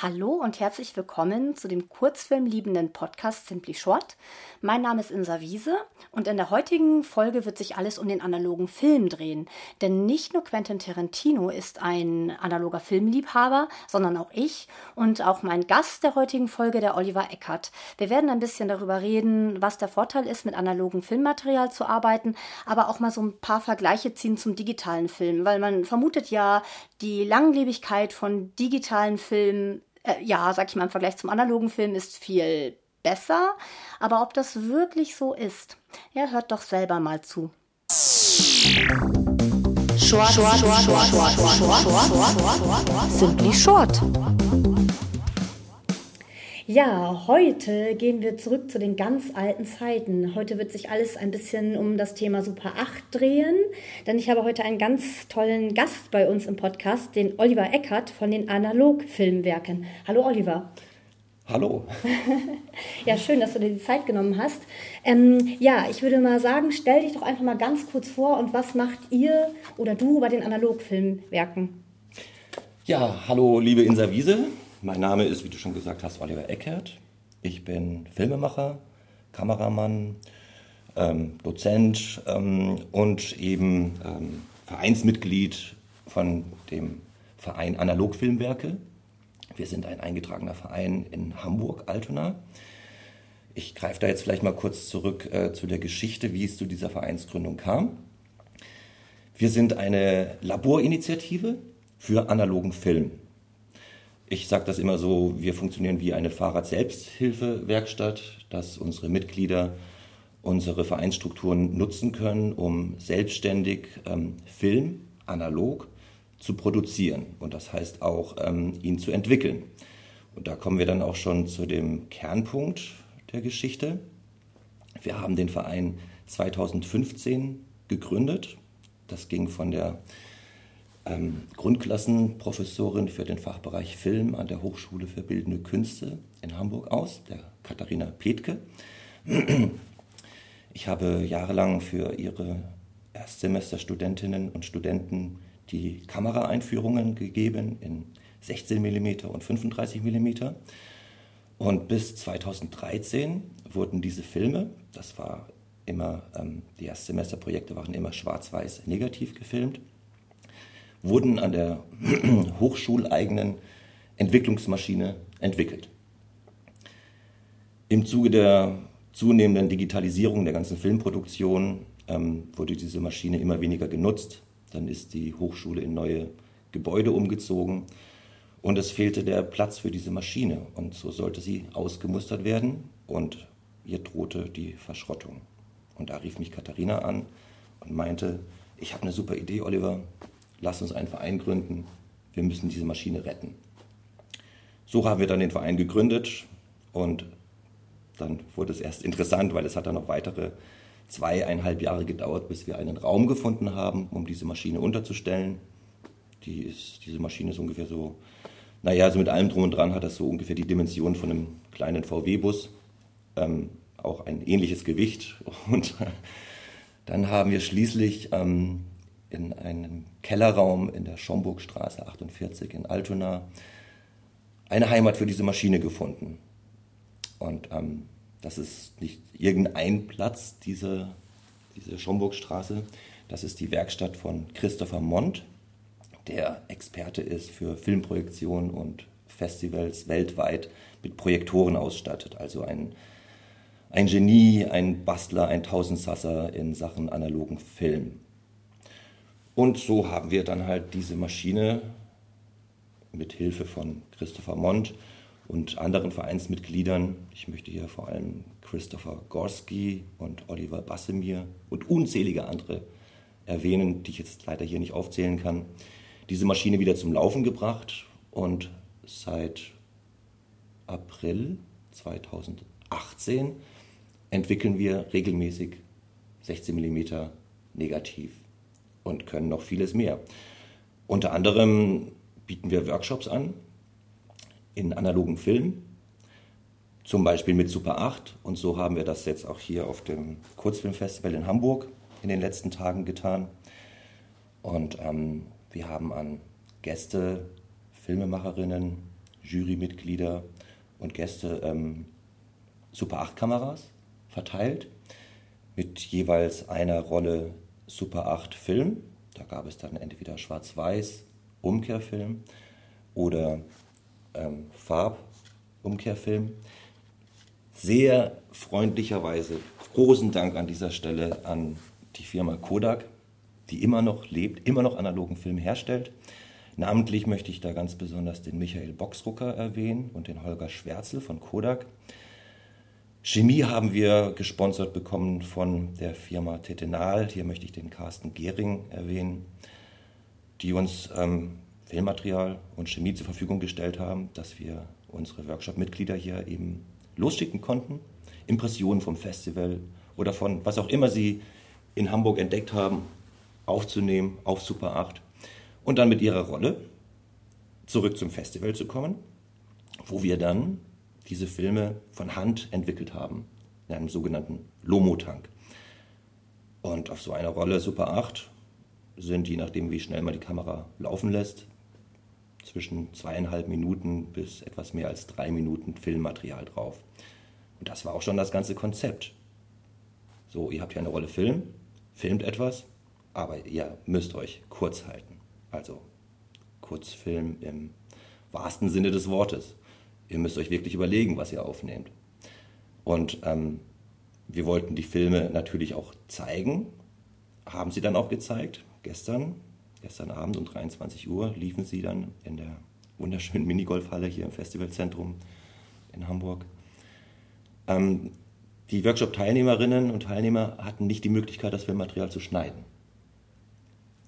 Hallo und herzlich willkommen zu dem kurzfilmliebenden Podcast Simply Short. Mein Name ist Insa Wiese und in der heutigen Folge wird sich alles um den analogen Film drehen. Denn nicht nur Quentin Tarantino ist ein analoger Filmliebhaber, sondern auch ich und auch mein Gast der heutigen Folge, der Oliver Eckert. Wir werden ein bisschen darüber reden, was der Vorteil ist, mit analogem Filmmaterial zu arbeiten, aber auch mal so ein paar Vergleiche ziehen zum digitalen Film, weil man vermutet ja die Langlebigkeit von digitalen Filmen äh, ja, sag ich mal, im Vergleich zum analogen Film ist viel besser. Aber ob das wirklich so ist, ja, hört doch selber mal zu. Short, short, short, short, short, short, short, Simply short. Ja, heute gehen wir zurück zu den ganz alten Zeiten. Heute wird sich alles ein bisschen um das Thema Super 8 drehen, denn ich habe heute einen ganz tollen Gast bei uns im Podcast, den Oliver Eckert von den Analog-Filmwerken. Hallo Oliver. Hallo. ja, schön, dass du dir die Zeit genommen hast. Ähm, ja, ich würde mal sagen, stell dich doch einfach mal ganz kurz vor und was macht ihr oder du bei den Analog-Filmwerken? Ja, hallo liebe Insa Wiese. Mein Name ist, wie du schon gesagt hast, Oliver Eckert. Ich bin Filmemacher, Kameramann, ähm, Dozent ähm, und eben ähm, Vereinsmitglied von dem Verein Analogfilmwerke. Wir sind ein eingetragener Verein in Hamburg, Altona. Ich greife da jetzt vielleicht mal kurz zurück äh, zu der Geschichte, wie es zu dieser Vereinsgründung kam. Wir sind eine Laborinitiative für analogen Film. Ich sage das immer so, wir funktionieren wie eine Fahrrad-Selbsthilfewerkstatt, dass unsere Mitglieder unsere Vereinsstrukturen nutzen können, um selbstständig ähm, Film analog zu produzieren und das heißt auch ähm, ihn zu entwickeln. Und da kommen wir dann auch schon zu dem Kernpunkt der Geschichte. Wir haben den Verein 2015 gegründet. Das ging von der ähm, Grundklassenprofessorin für den Fachbereich Film an der Hochschule für Bildende Künste in Hamburg aus, der Katharina Petke. Ich habe jahrelang für ihre Erstsemesterstudentinnen und Studenten die Kameraeinführungen gegeben in 16 mm und 35 mm. Und bis 2013 wurden diese Filme, das war immer, ähm, die Erstsemesterprojekte waren immer schwarz-weiß negativ gefilmt, wurden an der hochschuleigenen Entwicklungsmaschine entwickelt. Im Zuge der zunehmenden Digitalisierung der ganzen Filmproduktion ähm, wurde diese Maschine immer weniger genutzt. Dann ist die Hochschule in neue Gebäude umgezogen und es fehlte der Platz für diese Maschine. Und so sollte sie ausgemustert werden und ihr drohte die Verschrottung. Und da rief mich Katharina an und meinte, ich habe eine super Idee, Oliver, lass uns einen Verein gründen, wir müssen diese Maschine retten. So haben wir dann den Verein gegründet und dann wurde es erst interessant, weil es hat dann noch weitere zweieinhalb Jahre gedauert, bis wir einen Raum gefunden haben, um diese Maschine unterzustellen. Die ist, diese Maschine ist ungefähr so, naja, so mit allem drum und dran hat das so ungefähr die Dimension von einem kleinen VW-Bus, ähm, auch ein ähnliches Gewicht. Und dann haben wir schließlich ähm, in einem Kellerraum in der Schomburgstraße 48 in Altona eine Heimat für diese Maschine gefunden. Und ähm, das ist nicht irgendein Platz, diese, diese Schomburgstraße. Das ist die Werkstatt von Christopher Mont, der Experte ist für Filmprojektionen und Festivals weltweit mit Projektoren ausstattet. Also ein, ein Genie, ein Bastler, ein Tausendsasser in Sachen analogen Film. Und so haben wir dann halt diese Maschine mit Hilfe von Christopher Mont und anderen Vereinsmitgliedern, ich möchte hier vor allem Christopher Gorski und Oliver Bassemir und unzählige andere erwähnen, die ich jetzt leider hier nicht aufzählen kann, diese Maschine wieder zum Laufen gebracht und seit April 2018 entwickeln wir regelmäßig 16 mm Negativ und können noch vieles mehr. Unter anderem bieten wir Workshops an in analogen Film, zum Beispiel mit Super 8. Und so haben wir das jetzt auch hier auf dem Kurzfilmfestival in Hamburg in den letzten Tagen getan. Und ähm, wir haben an Gäste, Filmemacherinnen Jurymitglieder und Gäste ähm, Super 8 Kameras verteilt mit jeweils einer Rolle Super 8 Film. Da gab es dann entweder Schwarz-Weiß, Umkehrfilm oder ähm, Farbumkehrfilm. Sehr freundlicherweise großen Dank an dieser Stelle an die Firma Kodak, die immer noch lebt, immer noch analogen Film herstellt. Namentlich möchte ich da ganz besonders den Michael Boxrucker erwähnen und den Holger Schwärzel von Kodak. Chemie haben wir gesponsert bekommen von der Firma Tetenal. Hier möchte ich den Carsten Gehring erwähnen, die uns ähm, Filmmaterial und Chemie zur Verfügung gestellt haben, dass wir unsere Workshop-Mitglieder hier eben losschicken konnten. Impressionen vom Festival oder von was auch immer sie in Hamburg entdeckt haben, aufzunehmen auf Super 8 und dann mit ihrer Rolle zurück zum Festival zu kommen, wo wir dann diese Filme von Hand entwickelt haben, in einem sogenannten Lomo-Tank. Und auf so einer Rolle Super 8 sind, je nachdem wie schnell man die Kamera laufen lässt, zwischen zweieinhalb Minuten bis etwas mehr als drei Minuten Filmmaterial drauf. Und das war auch schon das ganze Konzept. So, ihr habt hier eine Rolle Film, filmt etwas, aber ihr müsst euch kurz halten. Also Kurzfilm im wahrsten Sinne des Wortes. Ihr müsst euch wirklich überlegen, was ihr aufnehmt. Und ähm, wir wollten die Filme natürlich auch zeigen, haben sie dann auch gezeigt. Gestern, gestern Abend um 23 Uhr liefen sie dann in der wunderschönen Minigolfhalle hier im Festivalzentrum in Hamburg. Ähm, die Workshop-Teilnehmerinnen und Teilnehmer hatten nicht die Möglichkeit, das Filmmaterial zu schneiden.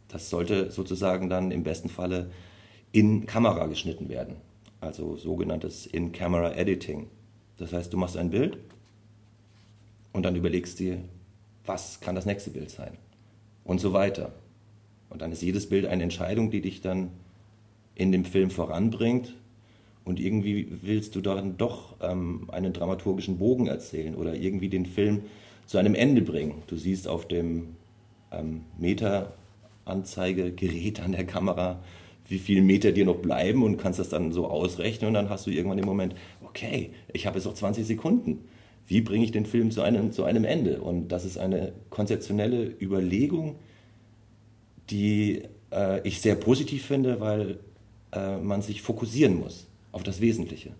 Das sollte sozusagen dann im besten Falle in Kamera geschnitten werden, also sogenanntes In-Camera Editing. Das heißt, du machst ein Bild und dann überlegst dir, was kann das nächste Bild sein und so weiter. Und dann ist jedes Bild eine Entscheidung, die dich dann in dem Film voranbringt und irgendwie willst du dann doch ähm, einen dramaturgischen Bogen erzählen oder irgendwie den Film zu einem Ende bringen. Du siehst auf dem ähm, Meter Anzeigegerät an der Kamera, wie viele Meter dir noch bleiben und kannst das dann so ausrechnen und dann hast du irgendwann den Moment, okay, ich habe jetzt noch 20 Sekunden. Wie bringe ich den Film zu einem, zu einem Ende? Und das ist eine konzeptionelle Überlegung, die äh, ich sehr positiv finde, weil äh, man sich fokussieren muss auf das Wesentliche.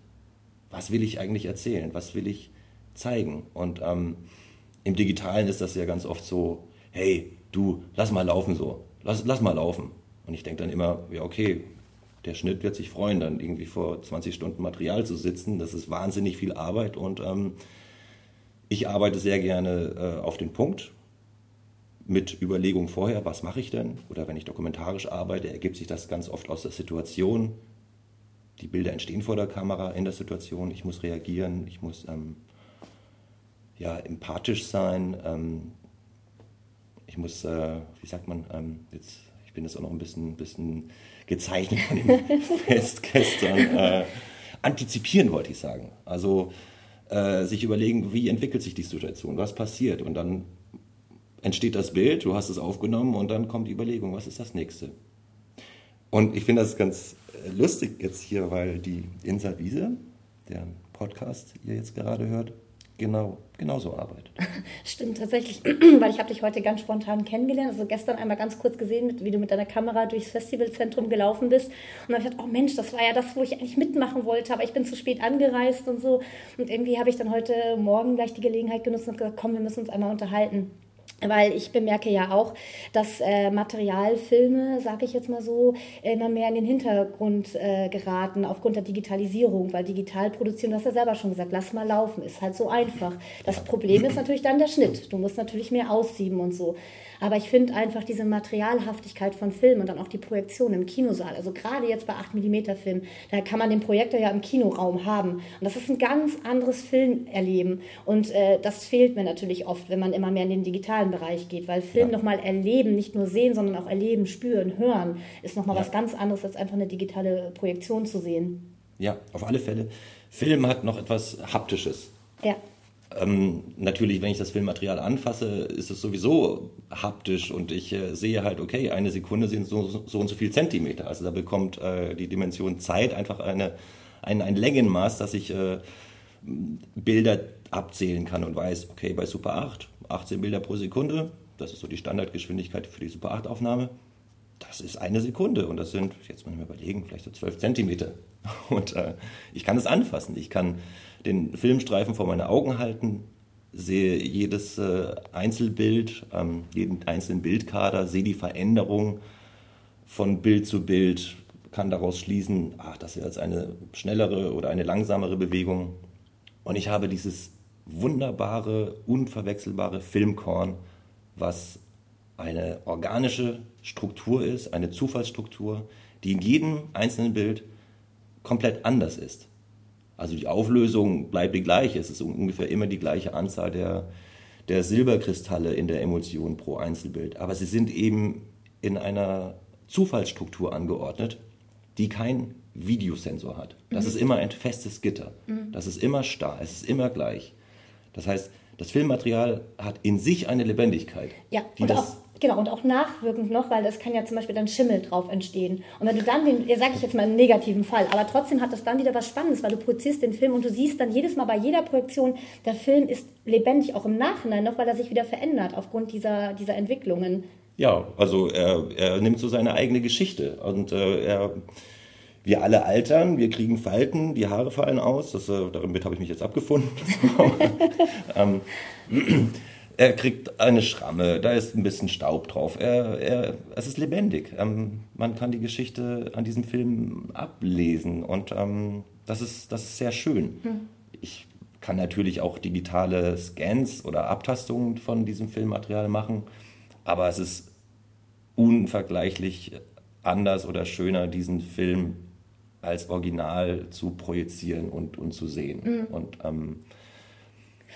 Was will ich eigentlich erzählen? Was will ich zeigen? Und ähm, im Digitalen ist das ja ganz oft so, hey, du, lass mal laufen so lass, lass mal laufen. Und ich denke dann immer, ja, okay, der Schnitt wird sich freuen, dann irgendwie vor 20 Stunden Material zu sitzen. Das ist wahnsinnig viel Arbeit und ähm, ich arbeite sehr gerne äh, auf den Punkt mit Überlegung vorher, was mache ich denn? Oder wenn ich dokumentarisch arbeite, ergibt sich das ganz oft aus der Situation. Die Bilder entstehen vor der Kamera in der Situation. Ich muss reagieren, ich muss ähm, ja, empathisch sein. Ähm, ich muss, äh, wie sagt man, ähm, jetzt, ich bin jetzt auch noch ein bisschen, bisschen gezeichnet von dem Fest gestern, äh, antizipieren wollte ich sagen. Also äh, sich überlegen, wie entwickelt sich die Situation, was passiert und dann entsteht das Bild, du hast es aufgenommen und dann kommt die Überlegung, was ist das nächste? Und ich finde das ganz äh, lustig jetzt hier, weil die Insa Wiese, der Podcast ihr jetzt gerade hört, genau, genauso arbeitet. Stimmt, tatsächlich, weil ich habe dich heute ganz spontan kennengelernt. Also gestern einmal ganz kurz gesehen, wie du mit deiner Kamera durchs Festivalzentrum gelaufen bist. Und dann habe ich gedacht, oh Mensch, das war ja das, wo ich eigentlich mitmachen wollte, aber ich bin zu spät angereist und so. Und irgendwie habe ich dann heute Morgen gleich die Gelegenheit genutzt und gesagt, komm, wir müssen uns einmal unterhalten. Weil ich bemerke ja auch, dass äh, Materialfilme, sage ich jetzt mal so, immer mehr in den Hintergrund äh, geraten aufgrund der Digitalisierung. Weil digital produzieren, du hast ja selber schon gesagt, lass mal laufen, ist halt so einfach. Das Problem ist natürlich dann der Schnitt. Du musst natürlich mehr aussieben und so. Aber ich finde einfach diese Materialhaftigkeit von Filmen und dann auch die Projektion im Kinosaal, also gerade jetzt bei 8 mm Filmen, da kann man den Projektor ja im Kinoraum haben. Und das ist ein ganz anderes Filmerleben. Und äh, das fehlt mir natürlich oft, wenn man immer mehr in den digitalen Bereich geht, weil Film ja. nochmal erleben, nicht nur sehen, sondern auch erleben, spüren, hören, ist nochmal ja. was ganz anderes, als einfach eine digitale Projektion zu sehen. Ja, auf alle Fälle. Film hat noch etwas Haptisches. Ja. Ähm, natürlich, wenn ich das Filmmaterial anfasse, ist es sowieso haptisch und ich äh, sehe halt, okay, eine Sekunde sind so, so und so viel Zentimeter. Also da bekommt äh, die Dimension Zeit einfach eine ein, ein Längenmaß, dass ich äh, Bilder abzählen kann und weiß, okay, bei Super 8, 18 Bilder pro Sekunde, das ist so die Standardgeschwindigkeit für die Super 8 Aufnahme, das ist eine Sekunde und das sind, jetzt muss ich mir überlegen, vielleicht so 12 Zentimeter. Und äh, ich kann es anfassen, ich kann den Filmstreifen vor meine Augen halten, sehe jedes äh, Einzelbild, ähm, jeden einzelnen Bildkader, sehe die Veränderung von Bild zu Bild, kann daraus schließen, ach, das ist jetzt eine schnellere oder eine langsamere Bewegung. Und ich habe dieses wunderbare, unverwechselbare Filmkorn, was eine organische Struktur ist, eine Zufallsstruktur, die in jedem einzelnen Bild komplett anders ist. Also die Auflösung bleibt die gleiche. Es ist ungefähr immer die gleiche Anzahl der, der Silberkristalle in der Emulsion pro Einzelbild. Aber sie sind eben in einer Zufallsstruktur angeordnet, die kein Videosensor hat. Das mhm. ist immer ein festes Gitter. Mhm. Das ist immer starr. Es ist immer gleich. Das heißt, das Filmmaterial hat in sich eine Lebendigkeit. Ja, und auch Genau, und auch nachwirkend noch, weil es kann ja zum Beispiel dann Schimmel drauf entstehen. Und wenn du dann den, ja sage ich jetzt mal einen negativen Fall, aber trotzdem hat das dann wieder was Spannendes, weil du projizierst den Film und du siehst dann jedes Mal bei jeder Projektion, der Film ist lebendig auch im Nachhinein noch, weil er sich wieder verändert aufgrund dieser, dieser Entwicklungen. Ja, also er, er nimmt so seine eigene Geschichte und äh, er wir alle altern, wir kriegen Falten, die Haare fallen aus. Das, äh, damit habe ich mich jetzt abgefunden. ähm, er kriegt eine Schramme, da ist ein bisschen Staub drauf. Er, er, es ist lebendig. Ähm, man kann die Geschichte an diesem Film ablesen und ähm, das, ist, das ist sehr schön. Hm. Ich kann natürlich auch digitale Scans oder Abtastungen von diesem Filmmaterial machen, aber es ist unvergleichlich anders oder schöner, diesen Film als Original zu projizieren und, und zu sehen. Mhm. Und ähm,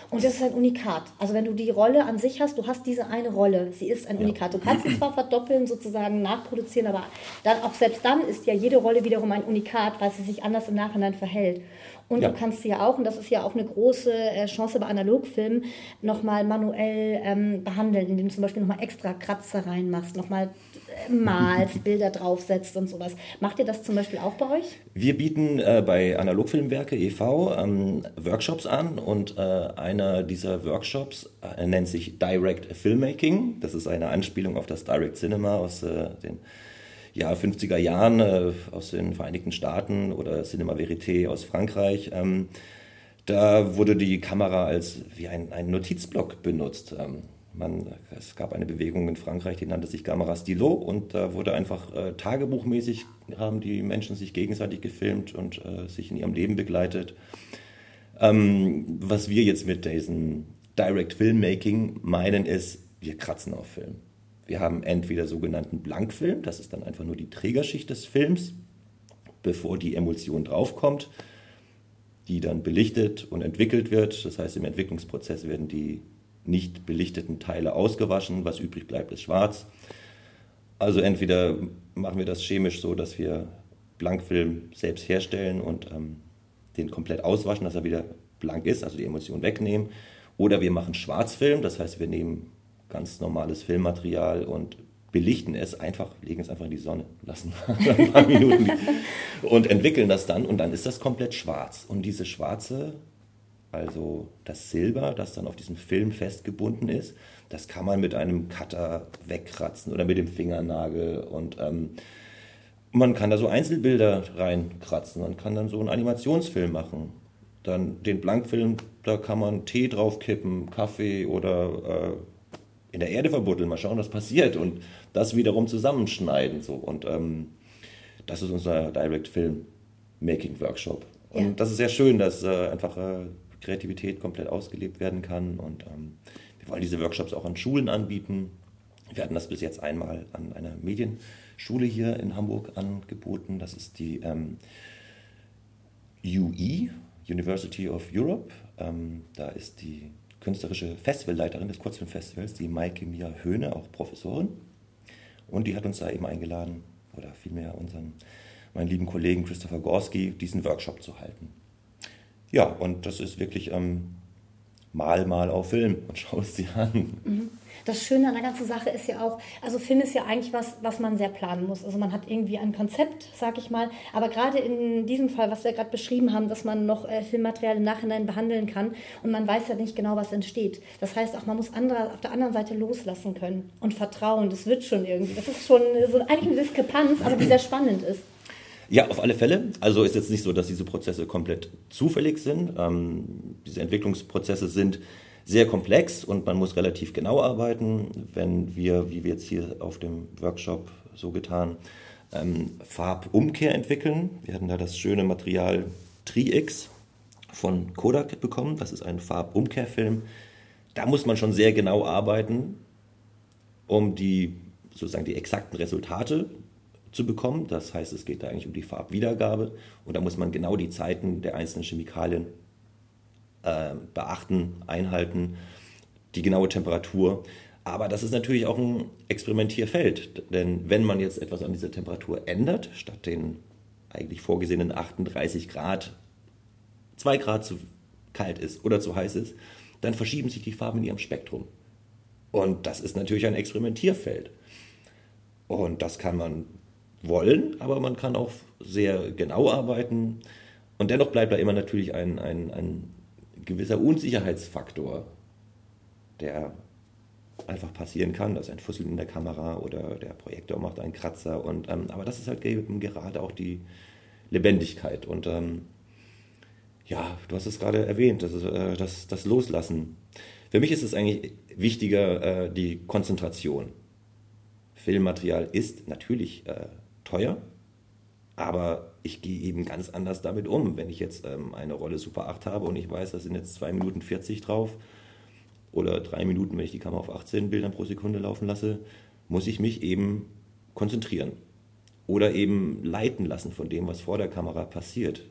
und das ist ein Unikat. Also wenn du die Rolle an sich hast, du hast diese eine Rolle, sie ist ein ja. Unikat. Du kannst sie zwar verdoppeln, sozusagen nachproduzieren, aber dann auch selbst dann ist ja jede Rolle wiederum ein Unikat, weil sie sich anders im Nachhinein verhält. Und ja. du kannst sie ja auch, und das ist ja auch eine große äh, Chance bei Analogfilmen, nochmal manuell ähm, behandeln, indem du zum Beispiel nochmal extra Kratzer reinmachst, nochmal malst, Bilder draufsetzt und sowas. Macht ihr das zum Beispiel auch bei euch? Wir bieten äh, bei Analogfilmwerke e.V. Ähm, Workshops an und äh, einer dieser Workshops äh, nennt sich Direct Filmmaking. Das ist eine Anspielung auf das Direct Cinema aus äh, den ja, 50er Jahren äh, aus den Vereinigten Staaten oder Cinema Verité aus Frankreich. Ähm, da wurde die Kamera als wie ein, ein Notizblock benutzt. Ähm, man, es gab eine Bewegung in Frankreich, die nannte sich Camera Stylo und da wurde einfach äh, tagebuchmäßig, haben die Menschen sich gegenseitig gefilmt und äh, sich in ihrem Leben begleitet. Ähm, was wir jetzt mit diesem Direct Filmmaking meinen, ist, wir kratzen auf Film. Wir haben entweder sogenannten Blankfilm, das ist dann einfach nur die Trägerschicht des Films, bevor die Emulsion draufkommt, die dann belichtet und entwickelt wird. Das heißt, im Entwicklungsprozess werden die nicht belichteten Teile ausgewaschen, was übrig bleibt, ist schwarz. Also entweder machen wir das chemisch so, dass wir Blankfilm selbst herstellen und ähm, den komplett auswaschen, dass er wieder blank ist, also die Emulsion wegnehmen. Oder wir machen Schwarzfilm, das heißt, wir nehmen ganz normales Filmmaterial und belichten es einfach, legen es einfach in die Sonne, lassen ein paar Minuten und entwickeln das dann und dann ist das komplett schwarz. Und diese schwarze, also das Silber, das dann auf diesem Film festgebunden ist, das kann man mit einem Cutter wegkratzen oder mit dem Fingernagel und ähm, man kann da so Einzelbilder reinkratzen, man kann dann so einen Animationsfilm machen. Dann den Blankfilm, da kann man Tee draufkippen, Kaffee oder äh, in der Erde verbuddeln, mal schauen, was passiert und das wiederum zusammenschneiden. So. Und ähm, das ist unser Direct Film Making Workshop. Und ja. das ist sehr schön, dass äh, einfach äh, Kreativität komplett ausgelebt werden kann. Und ähm, wir wollen diese Workshops auch an Schulen anbieten. Wir hatten das bis jetzt einmal an einer Medienschule hier in Hamburg angeboten. Das ist die ähm, UE, University of Europe. Ähm, da ist die künstlerische Festivalleiterin des Kurzfilmfestivals, die Maike Mia Höhne, auch Professorin. Und die hat uns da eben eingeladen, oder vielmehr unseren, meinen lieben Kollegen Christopher Gorski, diesen Workshop zu halten. Ja, und das ist wirklich ähm, mal mal auf Film und schau es dir an. Mhm das Schöne an der ganzen Sache ist ja auch, also Film ist ja eigentlich was, was man sehr planen muss. Also man hat irgendwie ein Konzept, sag ich mal. Aber gerade in diesem Fall, was wir gerade beschrieben haben, dass man noch äh, Filmmaterial im Nachhinein behandeln kann und man weiß ja nicht genau, was entsteht. Das heißt auch, man muss andere, auf der anderen Seite loslassen können und vertrauen. Das wird schon irgendwie. Das ist schon so eigentlich eine Diskrepanz, aber die sehr spannend ist. Ja, auf alle Fälle. Also ist jetzt nicht so, dass diese Prozesse komplett zufällig sind. Ähm, diese Entwicklungsprozesse sind sehr komplex und man muss relativ genau arbeiten. Wenn wir, wie wir jetzt hier auf dem Workshop so getan, ähm, Farbumkehr entwickeln. Wir hatten da das schöne Material Tri-X von Kodak bekommen. Das ist ein Farbumkehrfilm. Da muss man schon sehr genau arbeiten, um die sozusagen die exakten Resultate zu bekommen. Das heißt, es geht da eigentlich um die Farbwiedergabe und da muss man genau die Zeiten der einzelnen Chemikalien äh, beachten, einhalten, die genaue Temperatur. Aber das ist natürlich auch ein Experimentierfeld, denn wenn man jetzt etwas an dieser Temperatur ändert, statt den eigentlich vorgesehenen 38 Grad 2 Grad zu kalt ist oder zu heiß ist, dann verschieben sich die Farben in ihrem Spektrum. Und das ist natürlich ein Experimentierfeld. Und das kann man wollen, aber man kann auch sehr genau arbeiten. Und dennoch bleibt da immer natürlich ein, ein, ein gewisser Unsicherheitsfaktor, der einfach passieren kann. dass ein Fussel in der Kamera oder der Projektor macht einen Kratzer. Und, ähm, aber das ist halt gerade auch die Lebendigkeit. Und ähm, ja, du hast es gerade erwähnt, das, ist, äh, das, das Loslassen. Für mich ist es eigentlich wichtiger, äh, die Konzentration. Filmmaterial ist natürlich äh, teuer, aber ich gehe eben ganz anders damit um. Wenn ich jetzt ähm, eine Rolle Super 8 habe und ich weiß, da sind jetzt 2 Minuten 40 drauf oder 3 Minuten, wenn ich die Kamera auf 18 Bildern pro Sekunde laufen lasse, muss ich mich eben konzentrieren oder eben leiten lassen von dem, was vor der Kamera passiert.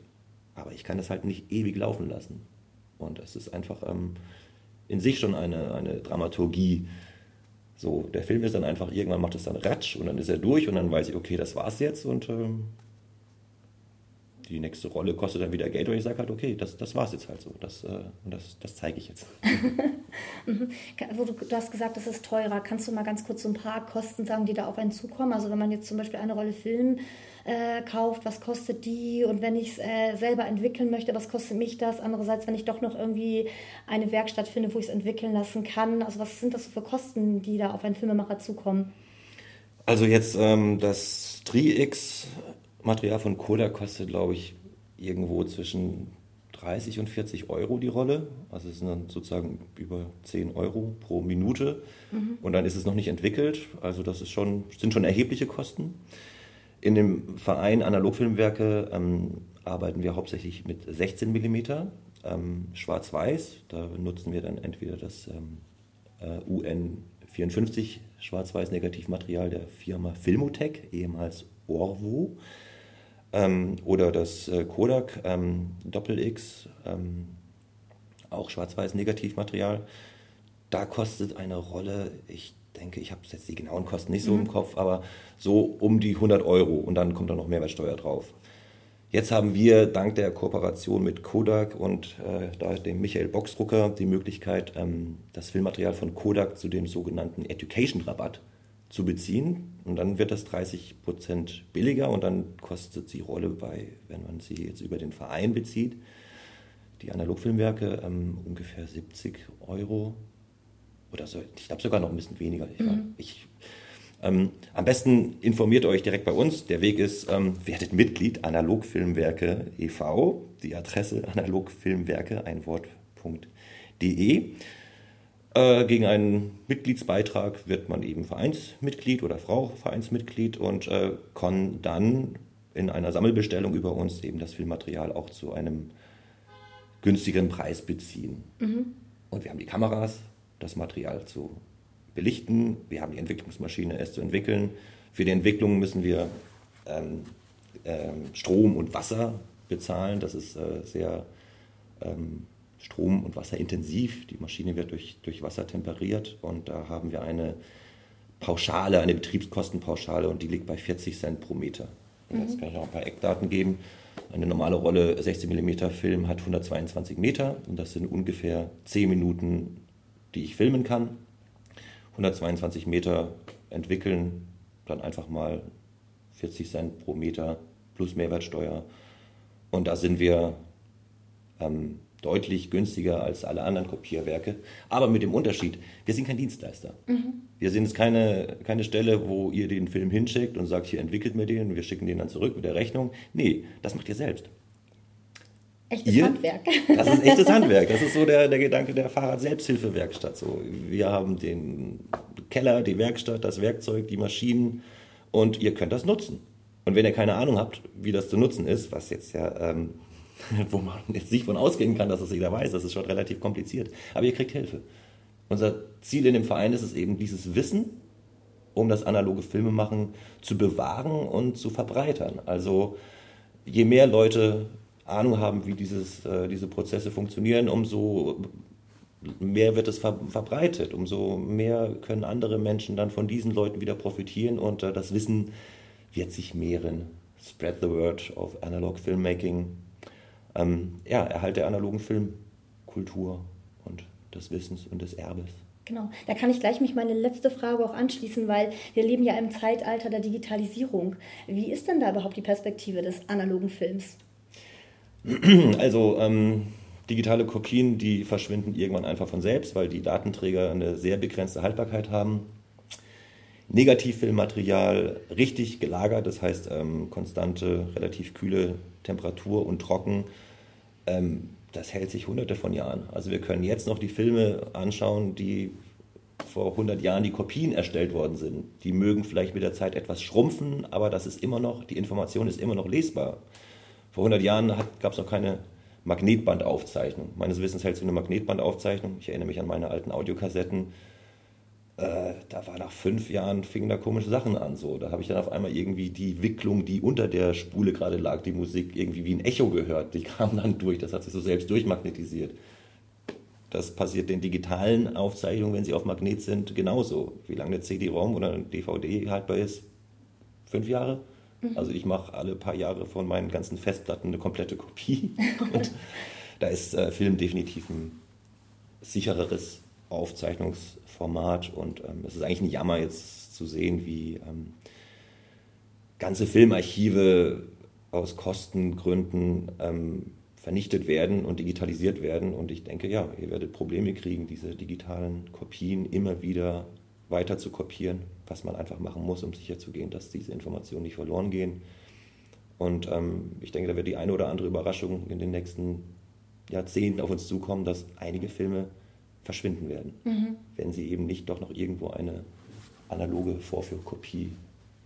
Aber ich kann das halt nicht ewig laufen lassen. Und das ist einfach ähm, in sich schon eine, eine Dramaturgie. So, der Film ist dann einfach, irgendwann macht es dann Ratsch und dann ist er durch und dann weiß ich, okay, das war's jetzt und ähm, die nächste Rolle kostet dann wieder Geld und ich sage halt, okay, das, das war es jetzt halt so. Das, äh, das, das zeige ich jetzt. Mhm. du, du hast gesagt, das ist teurer. Kannst du mal ganz kurz so ein paar Kosten sagen, die da auf einen zukommen? Also wenn man jetzt zum Beispiel eine Rolle Film äh, kauft, was kostet die? Und wenn ich es äh, selber entwickeln möchte, was kostet mich das? Andererseits, wenn ich doch noch irgendwie eine Werkstatt finde, wo ich es entwickeln lassen kann. Also was sind das für Kosten, die da auf einen Filmemacher zukommen? Also jetzt ähm, das Tri-X Material von Kodak kostet, glaube ich, irgendwo zwischen 30 und 40 Euro die Rolle. Also es sind dann sozusagen über 10 Euro pro Minute. Mhm. Und dann ist es noch nicht entwickelt. Also das ist schon, sind schon erhebliche Kosten. In dem Verein Analogfilmwerke ähm, arbeiten wir hauptsächlich mit 16 mm ähm, Schwarz-Weiß. Da nutzen wir dann entweder das ähm, äh, UN 54 Schwarz-Weiß-Negativmaterial der Firma Filmotech, ehemals Orvo ähm, oder das äh, Kodak ähm, Doppel-X, auch schwarz-weiß Negativmaterial. Da kostet eine Rolle, ich denke, ich habe jetzt die genauen Kosten nicht so mhm. im Kopf, aber so um die 100 Euro und dann kommt da noch Mehrwertsteuer drauf. Jetzt haben wir dank der Kooperation mit Kodak und äh, dem Michael Boxdrucker die Möglichkeit, ähm, das Filmmaterial von Kodak zu dem sogenannten Education-Rabatt zu beziehen. Und dann wird das 30 Prozent billiger und dann kostet die Rolle bei, wenn man sie jetzt über den Verein bezieht, die Analogfilmwerke ähm, ungefähr 70 Euro oder so. Ich glaube sogar noch ein bisschen weniger. Ich, mhm. ich, ähm, am besten informiert euch direkt bei uns. Der Weg ist, ähm, werdet Mitglied Analogfilmwerke e.V. Die Adresse analogfilmwerke, ein Wort.de. Äh, gegen einen Mitgliedsbeitrag wird man eben Vereinsmitglied oder Frau Vereinsmitglied und äh, kann dann in einer Sammelbestellung über uns eben das Filmmaterial auch zu einem günstigeren Preis beziehen. Mhm. Und wir haben die Kameras, das Material zu belichten, wir haben die Entwicklungsmaschine, es zu entwickeln. Für die Entwicklung müssen wir ähm, ähm, Strom und Wasser bezahlen. Das ist äh, sehr ähm, Strom- und Wasserintensiv. Die Maschine wird durch, durch Wasser temperiert und da haben wir eine Pauschale, eine Betriebskostenpauschale und die liegt bei 40 Cent pro Meter. Und jetzt mhm. kann ich auch ein paar Eckdaten geben. Eine normale Rolle 16 mm Film hat 122 Meter und das sind ungefähr 10 Minuten, die ich filmen kann. 122 Meter entwickeln, dann einfach mal 40 Cent pro Meter plus Mehrwertsteuer. Und da sind wir ähm, deutlich günstiger als alle anderen Kopierwerke. Aber mit dem Unterschied, wir sind kein Dienstleister. Mhm. Wir sind jetzt keine, keine Stelle, wo ihr den Film hinschickt und sagt, hier entwickelt mir den wir schicken den dann zurück mit der Rechnung. Nee, das macht ihr selbst. Echtes ihr, Handwerk. Das ist echtes Handwerk. Das ist so der, der Gedanke der Fahrrad-Selbsthilfewerkstatt. So, wir haben den Keller, die Werkstatt, das Werkzeug, die Maschinen und ihr könnt das nutzen. Und wenn ihr keine Ahnung habt, wie das zu nutzen ist, was jetzt ja ähm, wo man jetzt nicht von ausgehen kann, dass das jeder weiß. Das ist schon relativ kompliziert. Aber ihr kriegt Hilfe. Unser Ziel in dem Verein ist es eben, dieses Wissen um das analoge Filmemachen zu bewahren und zu verbreitern. Also je mehr Leute Ahnung haben, wie dieses, äh, diese Prozesse funktionieren, umso mehr wird es ver verbreitet, umso mehr können andere Menschen dann von diesen Leuten wieder profitieren und äh, das Wissen wird sich mehren. Spread the word of analog filmmaking ähm, ja, Erhalt der analogen Filmkultur und des Wissens und des Erbes. Genau, da kann ich gleich mich meine letzte Frage auch anschließen, weil wir leben ja im Zeitalter der Digitalisierung. Wie ist denn da überhaupt die Perspektive des analogen Films? Also ähm, digitale Kopien, die verschwinden irgendwann einfach von selbst, weil die Datenträger eine sehr begrenzte Haltbarkeit haben. Negativfilmmaterial richtig gelagert, das heißt ähm, konstante, relativ kühle Temperatur und trocken, ähm, das hält sich hunderte von Jahren. Also wir können jetzt noch die Filme anschauen, die vor 100 Jahren die Kopien erstellt worden sind. Die mögen vielleicht mit der Zeit etwas schrumpfen, aber das ist immer noch, die Information ist immer noch lesbar. Vor 100 Jahren gab es noch keine Magnetbandaufzeichnung. Meines Wissens hält sich eine Magnetbandaufzeichnung. Ich erinnere mich an meine alten Audiokassetten äh, da war nach fünf Jahren, fingen da komische Sachen an. So. Da habe ich dann auf einmal irgendwie die Wicklung, die unter der Spule gerade lag, die Musik, irgendwie wie ein Echo gehört. Die kam dann durch, das hat sich so selbst durchmagnetisiert. Das passiert den digitalen Aufzeichnungen, wenn sie auf Magnet sind, genauso. Wie lange eine CD-ROM oder ein DVD haltbar ist? Fünf Jahre? Mhm. Also ich mache alle paar Jahre von meinen ganzen Festplatten eine komplette Kopie. Und da ist äh, Film definitiv ein sichereres Aufzeichnungsformat und ähm, es ist eigentlich ein Jammer jetzt zu sehen, wie ähm, ganze Filmarchive aus Kostengründen ähm, vernichtet werden und digitalisiert werden. Und ich denke, ja, ihr werdet Probleme kriegen, diese digitalen Kopien immer wieder weiter zu kopieren, was man einfach machen muss, um sicherzugehen, dass diese Informationen nicht verloren gehen. Und ähm, ich denke, da wird die eine oder andere Überraschung in den nächsten Jahrzehnten auf uns zukommen, dass einige Filme verschwinden werden, mhm. wenn sie eben nicht doch noch irgendwo eine analoge Vorführkopie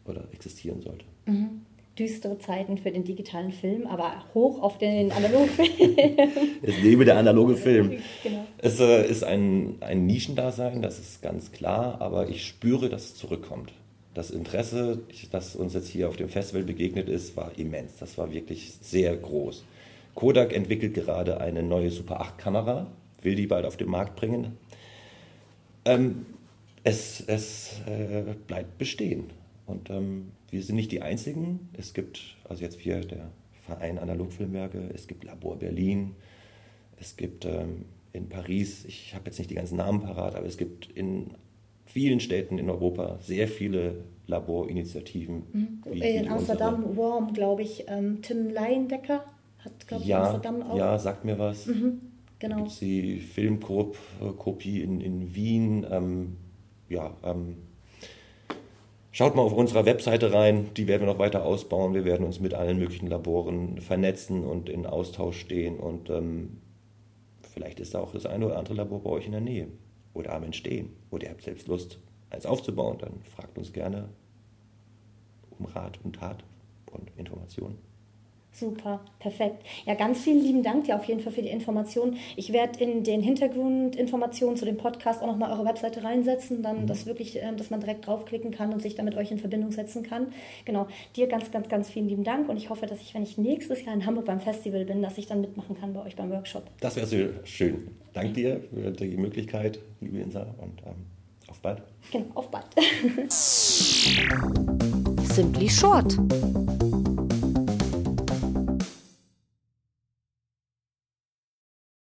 oder existieren sollte. Mhm. Düstere Zeiten für den digitalen Film, aber hoch auf den analogen Film. es lebe der analoge Film. Genau. Es äh, ist ein, ein Nischendasein, das ist ganz klar, aber ich spüre, dass es zurückkommt. Das Interesse, das uns jetzt hier auf dem Festival begegnet ist, war immens. Das war wirklich sehr groß. Kodak entwickelt gerade eine neue Super 8 Kamera, will die bald auf den Markt bringen. Ähm, es es äh, bleibt bestehen. Und ähm, wir sind nicht die Einzigen. Es gibt, also jetzt wir, der Verein Analogfilmwerke, es gibt Labor Berlin, es gibt ähm, in Paris, ich habe jetzt nicht die ganzen Namen parat, aber es gibt in vielen Städten in Europa sehr viele Laborinitiativen. Mhm. in Amsterdam, Worm, glaube ich, ähm, Tim Leindecker hat, glaube ich, ja, Amsterdam auch. Ja, sagt mir was. Mhm. Genau. Gibt es die Filmkopie in, in Wien. Ähm, ja, ähm, schaut mal auf unserer Webseite rein, die werden wir noch weiter ausbauen. Wir werden uns mit allen möglichen Laboren vernetzen und in Austausch stehen. Und ähm, vielleicht ist da auch das eine oder andere Labor bei euch in der Nähe oder am Entstehen. Oder ihr habt selbst Lust, eins aufzubauen. Dann fragt uns gerne um Rat und Tat und Informationen. Super, perfekt. Ja, ganz vielen lieben Dank dir auf jeden Fall für die Informationen. Ich werde in den Hintergrundinformationen zu dem Podcast auch nochmal eure Webseite reinsetzen, dann mhm. das wirklich, ähm, dass man direkt draufklicken kann und sich dann mit euch in Verbindung setzen kann. Genau, dir ganz, ganz, ganz vielen lieben Dank und ich hoffe, dass ich, wenn ich nächstes Jahr in Hamburg beim Festival bin, dass ich dann mitmachen kann bei euch beim Workshop. Das wäre sehr schön. Dank dir für die Möglichkeit, liebe Insa, und ähm, auf bald. Genau, auf bald. Simply Short